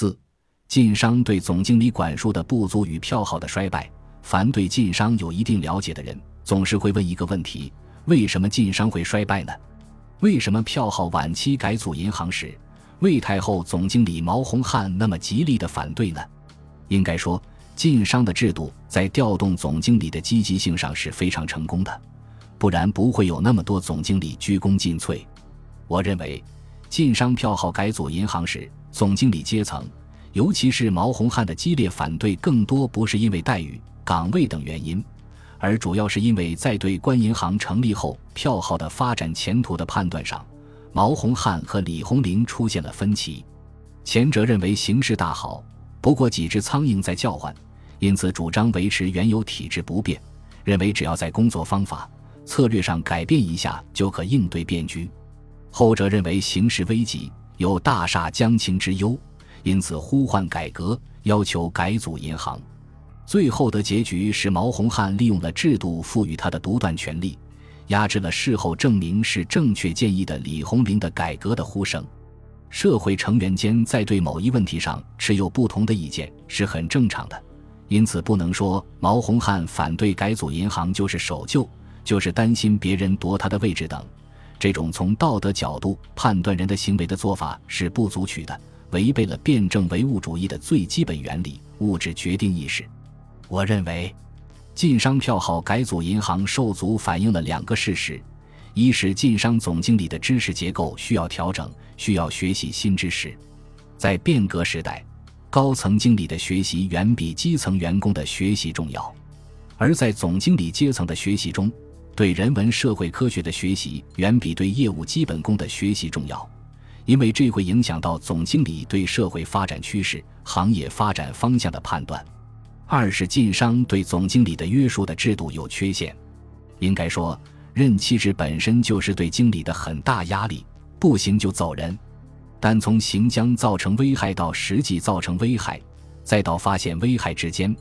四、晋商对总经理管束的不足与票号的衰败。凡对晋商有一定了解的人，总是会问一个问题：为什么晋商会衰败呢？为什么票号晚期改组银行时，魏太后总经理毛洪汉那么极力的反对呢？应该说，晋商的制度在调动总经理的积极性上是非常成功的，不然不会有那么多总经理鞠躬尽瘁。我认为，晋商票号改组银行时，总经理阶层，尤其是毛洪汉的激烈反对，更多不是因为待遇、岗位等原因。而主要是因为在对官银行成立后票号的发展前途的判断上，毛洪汉和李鸿林出现了分歧。前者认为形势大好，不过几只苍蝇在叫唤，因此主张维持原有体制不变，认为只要在工作方法、策略上改变一下就可应对变局。后者认为形势危急，有大厦将倾之忧，因此呼唤改革，要求改组银行。最后的结局是毛洪汉利用了制度赋予他的独断权力，压制了事后证明是正确建议的李鸿林的改革的呼声。社会成员间在对某一问题上持有不同的意见是很正常的，因此不能说毛洪汉反对改组银行就是守旧，就是担心别人夺他的位置等。这种从道德角度判断人的行为的做法是不足取的，违背了辩证唯物主义的最基本原理——物质决定意识。我认为，晋商票号改组银行受阻反映了两个事实：一是晋商总经理的知识结构需要调整，需要学习新知识。在变革时代，高层经理的学习远比基层员工的学习重要；而在总经理阶层的学习中，对人文社会科学的学习远比对业务基本功的学习重要，因为这会影响到总经理对社会发展趋势、行业发展方向的判断。二是晋商对总经理的约束的制度有缺陷，应该说，任期制本身就是对经理的很大压力，不行就走人。但从行将造成危害到实际造成危害，再到发现危害之间，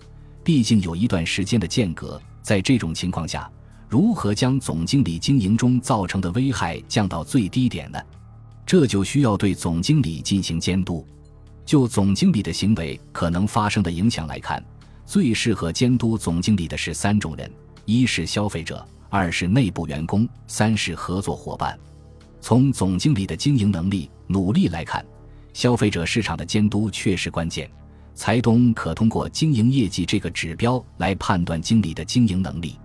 毕竟有一段时间的间隔。在这种情况下，如何将总经理经营中造成的危害降到最低点呢？这就需要对总经理进行监督。就总经理的行为可能发生的影响来看。最适合监督总经理的是三种人：一是消费者，二是内部员工，三是合作伙伴。从总经理的经营能力、努力来看，消费者市场的监督确实关键。财东可通过经营业绩这个指标来判断经理的经营能力。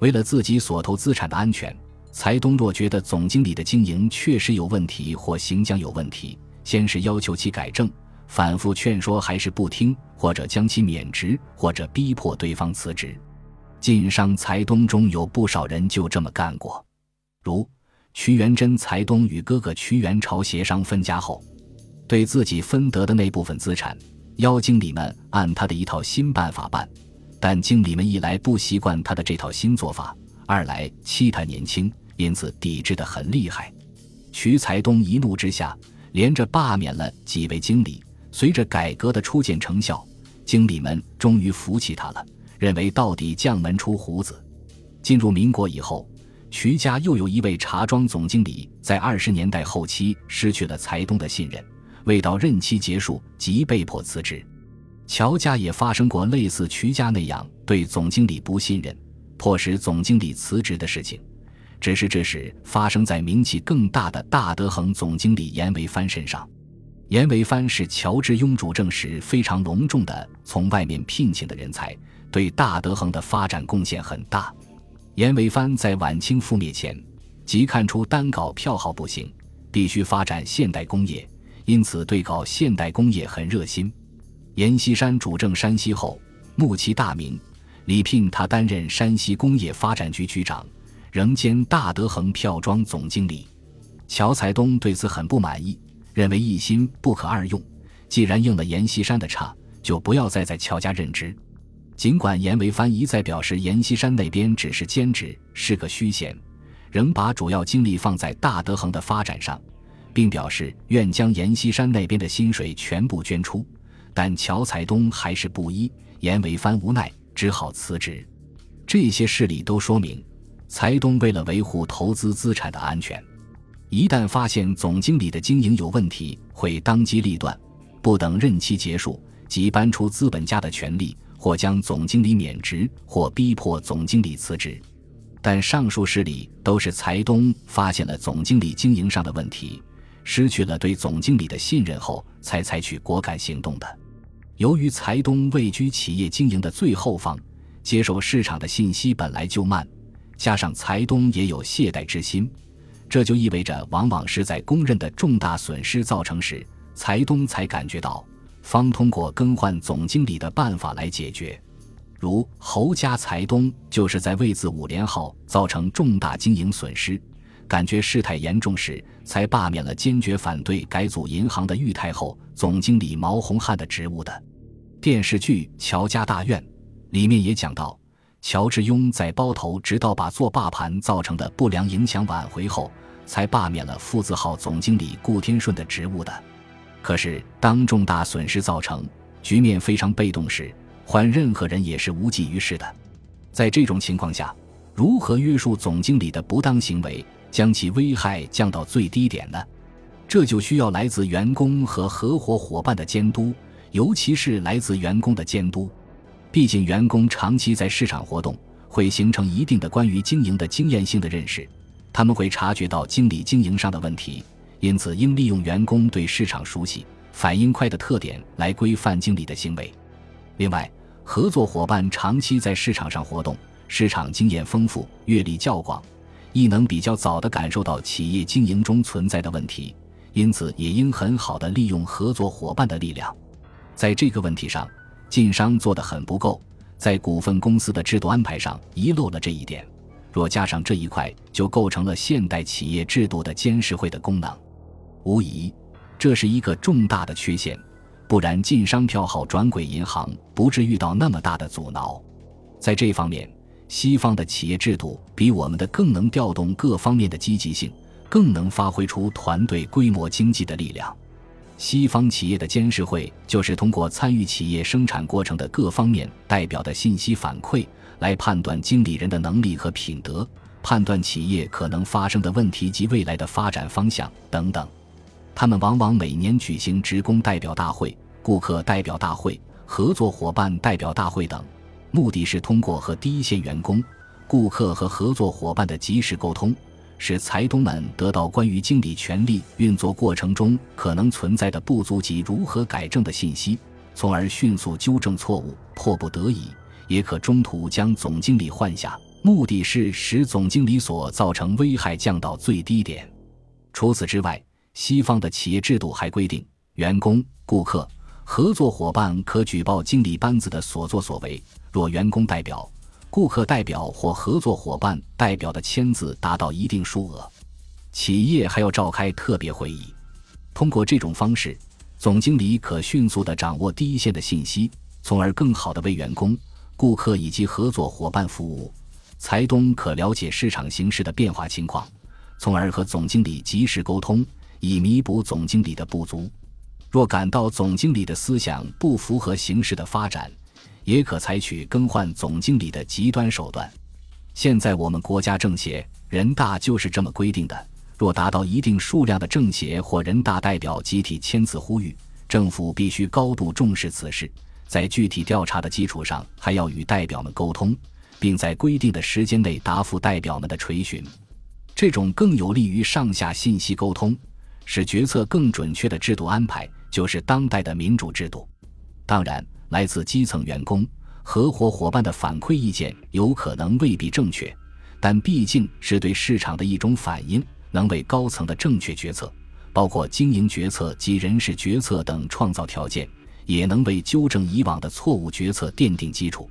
为了自己所投资产的安全，财东若觉得总经理的经营确实有问题或行将有问题，先是要求其改正。反复劝说还是不听，或者将其免职，或者逼迫对方辞职。晋商财东中有不少人就这么干过，如屈元贞财东与哥哥屈元朝协商分家后，对自己分得的那部分资产，邀经理们按他的一套新办法办。但经理们一来不习惯他的这套新做法，二来期他年轻，因此抵制的很厉害。徐财东一怒之下，连着罢免了几位经理。随着改革的初见成效，经理们终于服气他了，认为到底将门出虎子。进入民国以后，徐家又有一位茶庄总经理，在二十年代后期失去了财东的信任，未到任期结束即被迫辞职。乔家也发生过类似瞿家那样对总经理不信任，迫使总经理辞职的事情，只是这时发生在名气更大的大德恒总经理严维藩身上。严维藩是乔治庸主政时非常隆重的从外面聘请的人才，对大德恒的发展贡献很大。严维藩在晚清覆灭前即看出单搞票号不行，必须发展现代工业，因此对搞现代工业很热心。阎锡山主政山西后，慕其大名，礼聘他担任山西工业发展局局长，仍兼大德恒票庄总经理。乔才东对此很不满意。认为一心不可二用，既然应了阎锡山的差，就不要再在乔家任职。尽管阎维藩一再表示阎锡山那边只是兼职，是个虚衔，仍把主要精力放在大德恒的发展上，并表示愿将阎锡山那边的薪水全部捐出，但乔才东还是不依，严维藩无奈只好辞职。这些事例都说明，财东为了维护投资资产的安全。一旦发现总经理的经营有问题，会当机立断，不等任期结束，即搬出资本家的权利，或将总经理免职，或逼迫总经理辞职。但上述事例都是财东发现了总经理经营上的问题，失去了对总经理的信任后，才采取果敢行动的。由于财东位居企业经营的最后方，接受市场的信息本来就慢，加上财东也有懈怠之心，这就意味着往往是在公认的重大损失造成时，财东才感觉到，方通过更换总经理的办法来解决。如侯家财东就是在为自五连号造成重大经营损失，感觉事态严重时，才罢免了坚决反对改组银行的裕太后总经理毛洪汉的职务的。电视剧《乔家大院》里面也讲到，乔致庸在包头直到把做霸盘造成的不良影响挽回后，才罢免了富字号总经理顾天顺的职务的。可是，当重大损失造成、局面非常被动时，换任何人也是无济于事的。在这种情况下，如何约束总经理的不当行为，将其危害降到最低点呢？这就需要来自员工和合伙伙伴的监督，尤其是来自员工的监督。毕竟，员工长期在市场活动，会形成一定的关于经营的经验性的认识，他们会察觉到经理经营上的问题，因此应利用员工对市场熟悉、反应快的特点来规范经理的行为。另外，合作伙伴长期在市场上活动，市场经验丰富，阅历较广，亦能比较早地感受到企业经营中存在的问题，因此也应很好地利用合作伙伴的力量。在这个问题上，晋商做得很不够，在股份公司的制度安排上遗漏了这一点。若加上这一块，就构成了现代企业制度的监事会的功能。无疑，这是一个重大的缺陷。不然，晋商票号转轨银行不至遇到那么大的阻挠。在这方面，西方的企业制度比我们的更能调动各方面的积极性，更能发挥出团队规模经济的力量。西方企业的监事会就是通过参与企业生产过程的各方面代表的信息反馈，来判断经理人的能力和品德，判断企业可能发生的问题及未来的发展方向等等。他们往往每年举行职工代表大会、顾客代表大会、合作伙伴代表大会等，目的是通过和第一线员工、顾客和合作伙伴的及时沟通，使财东们得到关于经理权力运作过程中可能存在的不足及如何改正的信息，从而迅速纠正错误。迫不得已，也可中途将总经理换下，目的是使总经理所造成危害降到最低点。除此之外，西方的企业制度还规定，员工、顾客、合作伙伴可举报经理班子的所作所为。若员工代表、顾客代表或合作伙伴代表的签字达到一定数额，企业还要召开特别会议。通过这种方式，总经理可迅速地掌握第一线的信息，从而更好地为员工、顾客以及合作伙伴服务。财东可了解市场形势的变化情况，从而和总经理及时沟通。以弥补总经理的不足。若感到总经理的思想不符合形势的发展，也可采取更换总经理的极端手段。现在我们国家政协、人大就是这么规定的：若达到一定数量的政协或人大代表集体签字呼吁，政府必须高度重视此事，在具体调查的基础上，还要与代表们沟通，并在规定的时间内答复代表们的垂询。这种更有利于上下信息沟通。使决策更准确的制度安排，就是当代的民主制度。当然，来自基层员工、合伙伙伴的反馈意见有可能未必正确，但毕竟是对市场的一种反应，能为高层的正确决策，包括经营决策及人事决策等创造条件，也能为纠正以往的错误决策奠定基础。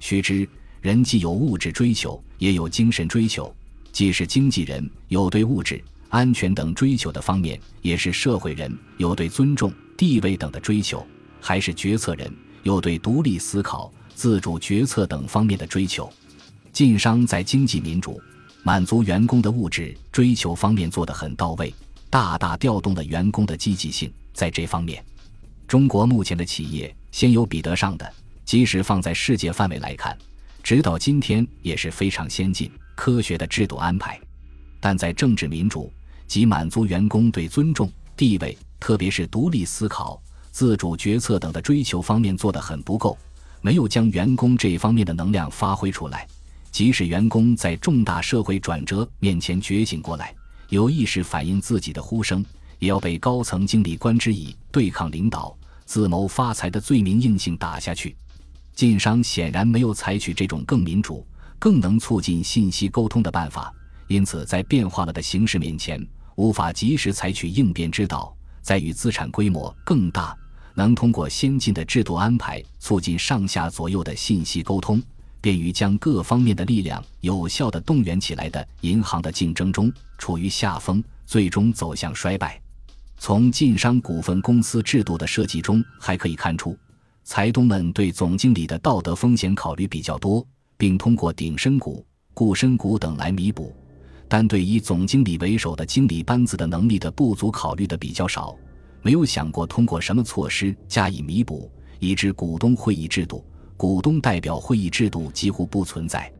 须知，人既有物质追求，也有精神追求，既是经纪人，有对物质。安全等追求的方面，也是社会人有对尊重、地位等的追求；还是决策人又对独立思考、自主决策等方面的追求。晋商在经济民主、满足员工的物质追求方面做得很到位，大大调动了员工的积极性。在这方面，中国目前的企业先有比得上的，即使放在世界范围来看，直到今天也是非常先进、科学的制度安排。但在政治民主。即满足员工对尊重、地位，特别是独立思考、自主决策等的追求方面做得很不够，没有将员工这方面的能量发挥出来。即使员工在重大社会转折面前觉醒过来，有意识反映自己的呼声，也要被高层经理官之以对抗领导、自谋发财的罪名硬性打下去。晋商显然没有采取这种更民主、更能促进信息沟通的办法，因此在变化了的形势面前，无法及时采取应变之道。在与资产规模更大、能通过先进的制度安排促进上下左右的信息沟通，便于将各方面的力量有效地动员起来的银行的竞争中处于下风，最终走向衰败。从晋商股份公司制度的设计中还可以看出，财东们对总经理的道德风险考虑比较多，并通过顶身股、固身股等来弥补。但对以总经理为首的经理班子的能力的不足考虑的比较少，没有想过通过什么措施加以弥补，以致股东会议制度、股东代表会议制度几乎不存在。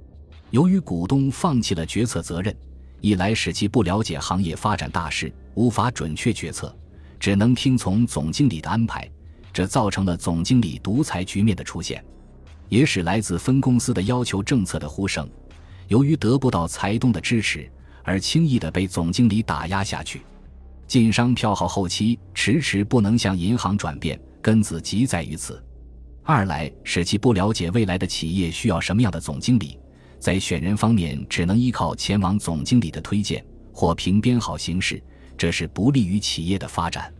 由于股东放弃了决策责任，一来使其不了解行业发展大势，无法准确决策，只能听从总经理的安排，这造成了总经理独裁局面的出现，也使来自分公司的要求政策的呼声，由于得不到财东的支持。而轻易的被总经理打压下去，晋商票号后期迟迟不能向银行转变，根子即在于此。二来使其不了解未来的企业需要什么样的总经理，在选人方面只能依靠前往总经理的推荐或凭编号形式，这是不利于企业的发展。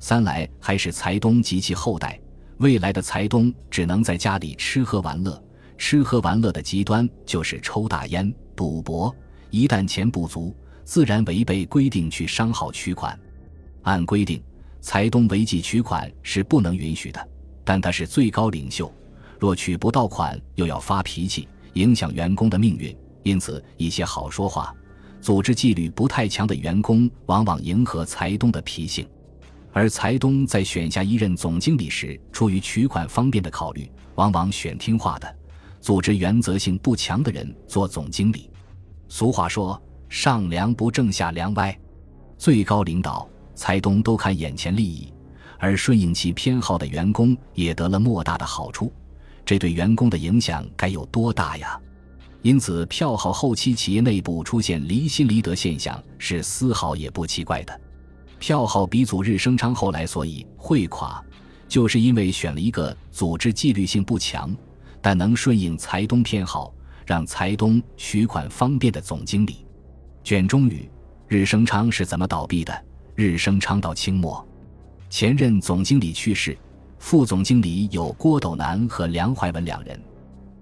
三来还是财东及其后代，未来的财东只能在家里吃喝玩乐，吃喝玩乐的极端就是抽大烟、赌博。一旦钱不足，自然违背规定去商号取款。按规定，财东违纪取款是不能允许的。但他是最高领袖，若取不到款，又要发脾气，影响员工的命运。因此，一些好说话、组织纪律不太强的员工，往往迎合财东的脾性。而财东在选下一任总经理时，出于取款方便的考虑，往往选听话的、组织原则性不强的人做总经理。俗话说：“上梁不正下梁歪。”最高领导财东都看眼前利益，而顺应其偏好的员工也得了莫大的好处，这对员工的影响该有多大呀？因此，票号后期企业内部出现离心离德现象是丝毫也不奇怪的。票号鼻祖日升昌后来所以会垮，就是因为选了一个组织纪律性不强，但能顺应财东偏好。让财东取款方便的总经理，卷中语：日升昌是怎么倒闭的？日升昌到清末，前任总经理去世，副总经理有郭斗南和梁怀文两人。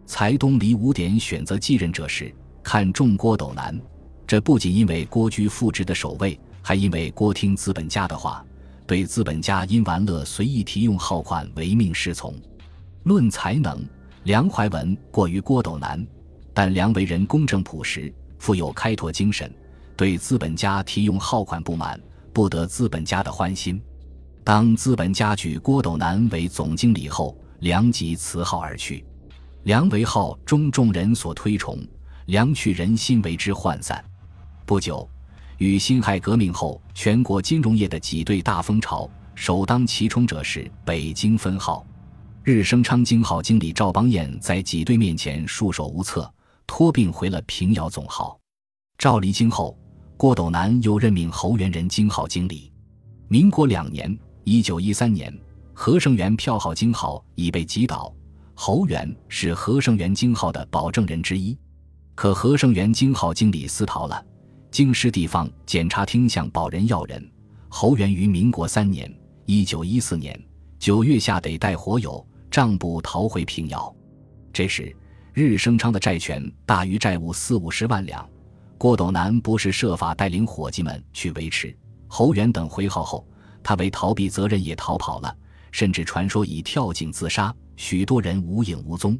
财东离五点选择继任者时，看中郭斗南，这不仅因为郭居副职的守卫，还因为郭听资本家的话，对资本家因玩乐随意提用号款唯命是从。论才能，梁怀文过于郭斗南。但梁为人公正朴实，富有开拓精神，对资本家提用号款不满，不得资本家的欢心。当资本家举郭斗南为总经理后，梁即辞号而去。梁为号中众人所推崇，梁去人心为之涣散。不久，与辛亥革命后全国金融业的挤兑大风潮，首当其冲者是北京分号日升昌京号经理赵邦彦，在挤兑面前束手无策。托病回了平遥总号，赵离京后，郭斗南又任命侯元人京号经理。民国两年（一九一三年），和盛元票号京号已被击倒，侯元是和盛元京号的保证人之一。可和盛元京号经理私逃了，京师地方检察厅向保人要人，侯元于民国三年（一九一四年）九月下得带火友账簿逃回平遥，这时。日升昌的债权大于债务四五十万两，郭斗南不是设法带领伙计们去维持。侯元等回号后，他为逃避责任也逃跑了，甚至传说已跳井自杀，许多人无影无踪。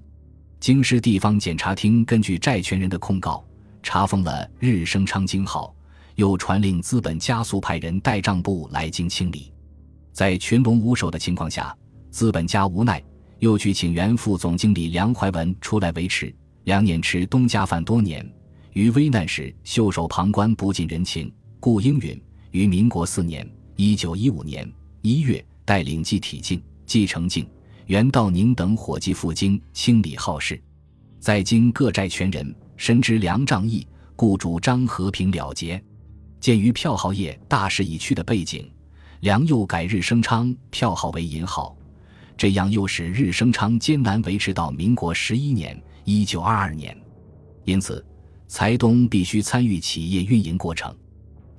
京师地方检察厅根据债权人的控告，查封了日升昌京号，又传令资本加速派人带账簿来京清理。在群龙无首的情况下，资本家无奈。又去请原副总经理梁怀文出来维持。梁念吃东家犯多年，于危难时袖手旁观，不近人情。顾应允于民国四年（一九一五年）一月带领季体敬、季承敬、袁道宁等伙计赴京清理号事，在京各债权人深知梁仗义，故主张和平了结。鉴于票号业大势已去的背景，梁又改日升昌票号为银号，这样又使日升昌艰难维持到民国十一年（一九二二年）。因此，财东必须参与企业运营过程，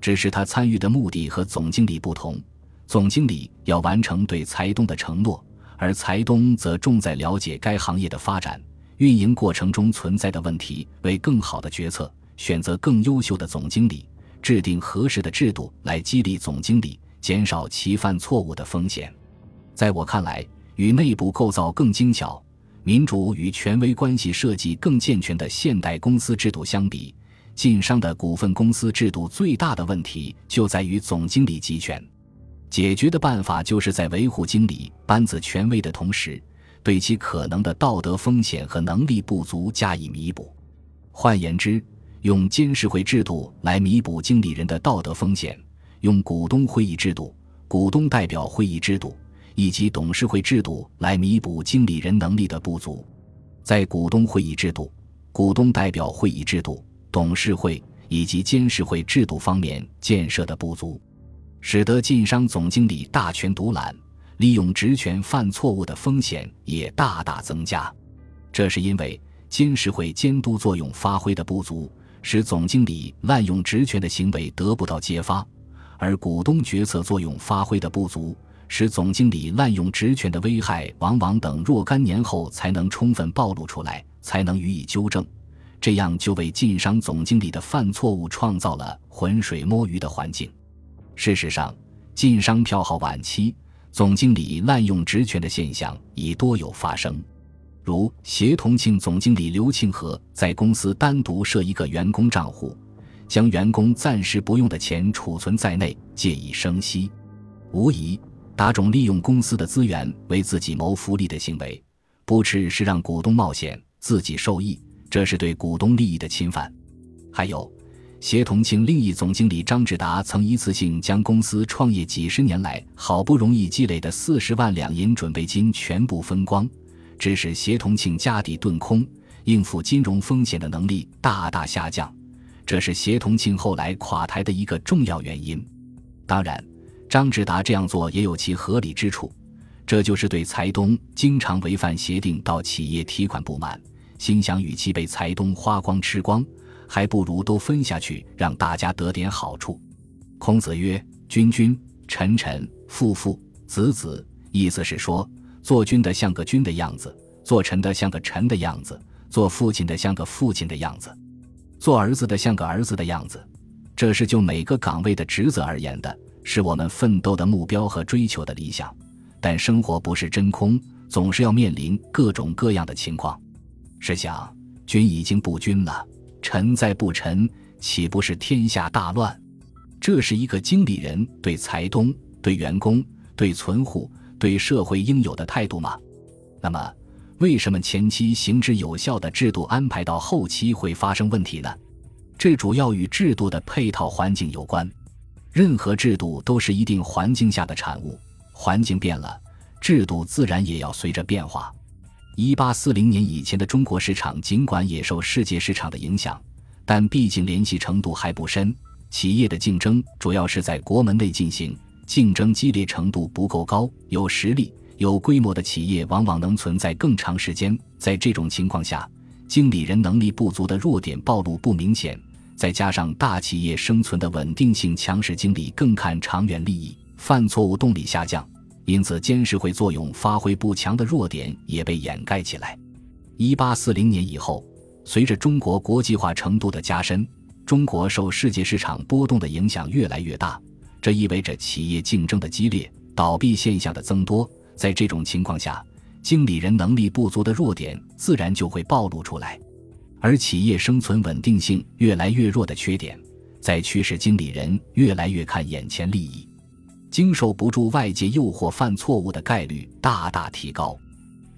只是他参与的目的和总经理不同。总经理要完成对财东的承诺，而财东则重在了解该行业的发展、运营过程中存在的问题，为更好的决策选择更优秀的总经理。制定合适的制度来激励总经理，减少其犯错误的风险。在我看来，与内部构造更精巧、民主与权威关系设计更健全的现代公司制度相比，晋商的股份公司制度最大的问题就在于总经理集权。解决的办法就是在维护经理班子权威的同时，对其可能的道德风险和能力不足加以弥补。换言之，用监事会制度来弥补经理人的道德风险，用股东会议制度、股东代表会议制度以及董事会制度来弥补经理人能力的不足。在股东会议制度、股东代表会议制度、董事会以及监事会制度方面建设的不足，使得晋商总经理大权独揽、利用职权犯错误的风险也大大增加。这是因为监事会监督作用发挥的不足。使总经理滥用职权的行为得不到揭发，而股东决策作用发挥的不足，使总经理滥用职权的危害往往等若干年后才能充分暴露出来，才能予以纠正。这样就为晋商总经理的犯错误创造了浑水摸鱼的环境。事实上，晋商票号晚期，总经理滥用职权的现象已多有发生。如协同庆总经理刘庆和在公司单独设一个员工账户，将员工暂时不用的钱储存在内，借以生息，无疑打肿利用公司的资源为自己谋福利的行为，不啻是让股东冒险，自己受益，这是对股东利益的侵犯。还有，协同庆另一总经理张志达曾一次性将公司创业几十年来好不容易积累的四十万两银准备金全部分光。致使协同庆家底顿空，应付金融风险的能力大大下降，这是协同庆后来垮台的一个重要原因。当然，张志达这样做也有其合理之处，这就是对财东经常违反协定到企业提款不满，心想与其被财东花光吃光，还不如都分下去，让大家得点好处。孔子曰：“君君，臣臣，父父，子子。”意思是说。做君的像个君的样子，做臣的像个臣的样子，做父亲的像个父亲的样子，做儿子的像个儿子的样子。这是就每个岗位的职责而言的，是我们奋斗的目标和追求的理想。但生活不是真空，总是要面临各种各样的情况。试想，君已经不君了，臣再不臣，岂不是天下大乱？这是一个经理人对财东、对员工、对存户。对社会应有的态度吗？那么，为什么前期行之有效的制度安排到后期会发生问题呢？这主要与制度的配套环境有关。任何制度都是一定环境下的产物，环境变了，制度自然也要随着变化。一八四零年以前的中国市场，尽管也受世界市场的影响，但毕竟联系程度还不深。企业的竞争主要是在国门内进行。竞争激烈程度不够高，有实力、有规模的企业往往能存在更长时间。在这种情况下，经理人能力不足的弱点暴露不明显，再加上大企业生存的稳定性强，势经理更看长远利益，犯错误动力下降，因此监事会作用发挥不强的弱点也被掩盖起来。一八四零年以后，随着中国国际化程度的加深，中国受世界市场波动的影响越来越大。这意味着企业竞争的激烈，倒闭现象的增多。在这种情况下，经理人能力不足的弱点自然就会暴露出来，而企业生存稳定性越来越弱的缺点，在驱使经理人越来越看眼前利益，经受不住外界诱惑犯错误的概率大大提高。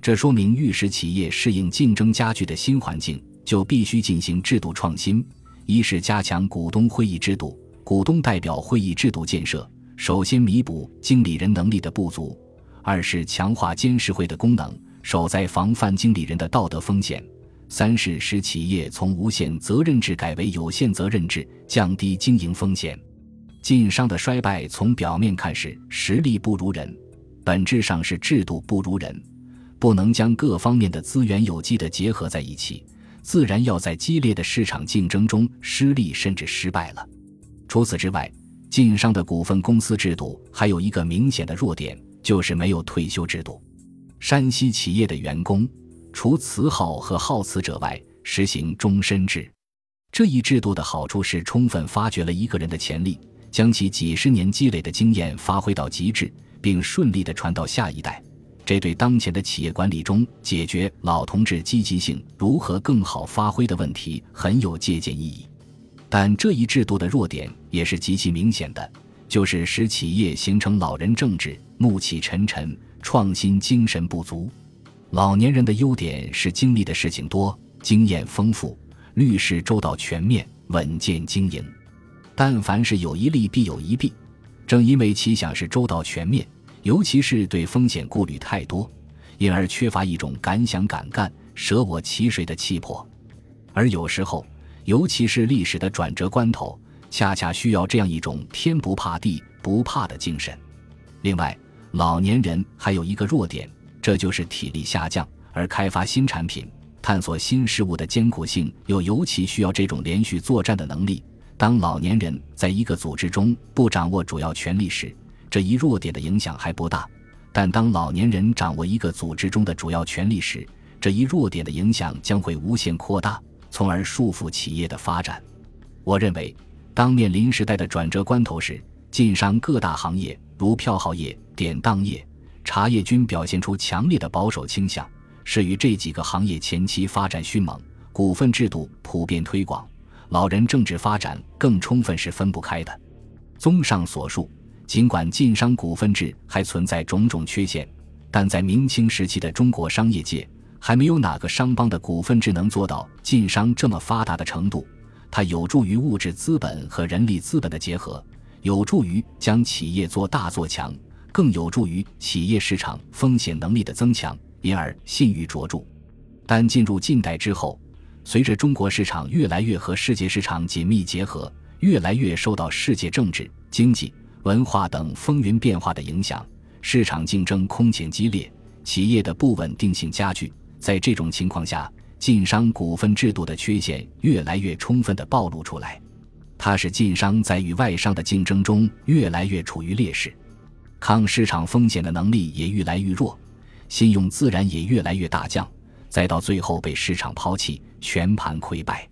这说明，欲使企业适应竞争加剧的新环境，就必须进行制度创新。一是加强股东会议制度。股东代表会议制度建设，首先弥补经理人能力的不足，二是强化监事会的功能，守在防范经理人的道德风险，三是使企业从无限责任制改为有限责任制，降低经营风险。晋商的衰败从表面看是实力不如人，本质上是制度不如人，不能将各方面的资源有机的结合在一起，自然要在激烈的市场竞争中失利甚至失败了。除此之外，晋商的股份公司制度还有一个明显的弱点，就是没有退休制度。山西企业的员工除辞号和号辞者外，实行终身制。这一制度的好处是充分发掘了一个人的潜力。将其几十年积累的经验发挥到极致，并顺利地传到下一代，这对当前的企业管理中解决老同志积极性如何更好发挥的问题很有借鉴意义。但这一制度的弱点也是极其明显的，就是使企业形成老人政治，暮气沉沉，创新精神不足。老年人的优点是经历的事情多，经验丰富，虑事周到全面，稳健经营。但凡是有一利必有一弊，正因为其想是周到全面，尤其是对风险顾虑太多，因而缺乏一种敢想敢干、舍我其谁的气魄。而有时候，尤其是历史的转折关头，恰恰需要这样一种天不怕地不怕的精神。另外，老年人还有一个弱点，这就是体力下降，而开发新产品、探索新事物的艰苦性又尤其需要这种连续作战的能力。当老年人在一个组织中不掌握主要权力时，这一弱点的影响还不大；但当老年人掌握一个组织中的主要权力时，这一弱点的影响将会无限扩大，从而束缚企业的发展。我认为，当面临时代的转折关头时，晋商各大行业如票号业、典当业、茶叶均表现出强烈的保守倾向，是与这几个行业前期发展迅猛、股份制度普遍推广。老人政治发展更充分是分不开的。综上所述，尽管晋商股份制还存在种种缺陷，但在明清时期的中国商业界，还没有哪个商帮的股份制能做到晋商这么发达的程度。它有助于物质资本和人力资本的结合，有助于将企业做大做强，更有助于企业市场风险能力的增强，因而信誉卓著。但进入近代之后，随着中国市场越来越和世界市场紧密结合，越来越受到世界政治、经济、文化等风云变化的影响，市场竞争空前激烈，企业的不稳定性加剧。在这种情况下，晋商股份制度的缺陷越来越充分地暴露出来，它使晋商在与外商的竞争中越来越处于劣势，抗市场风险的能力也愈来愈弱，信用自然也越来越大降。再到最后被市场抛弃，全盘溃败。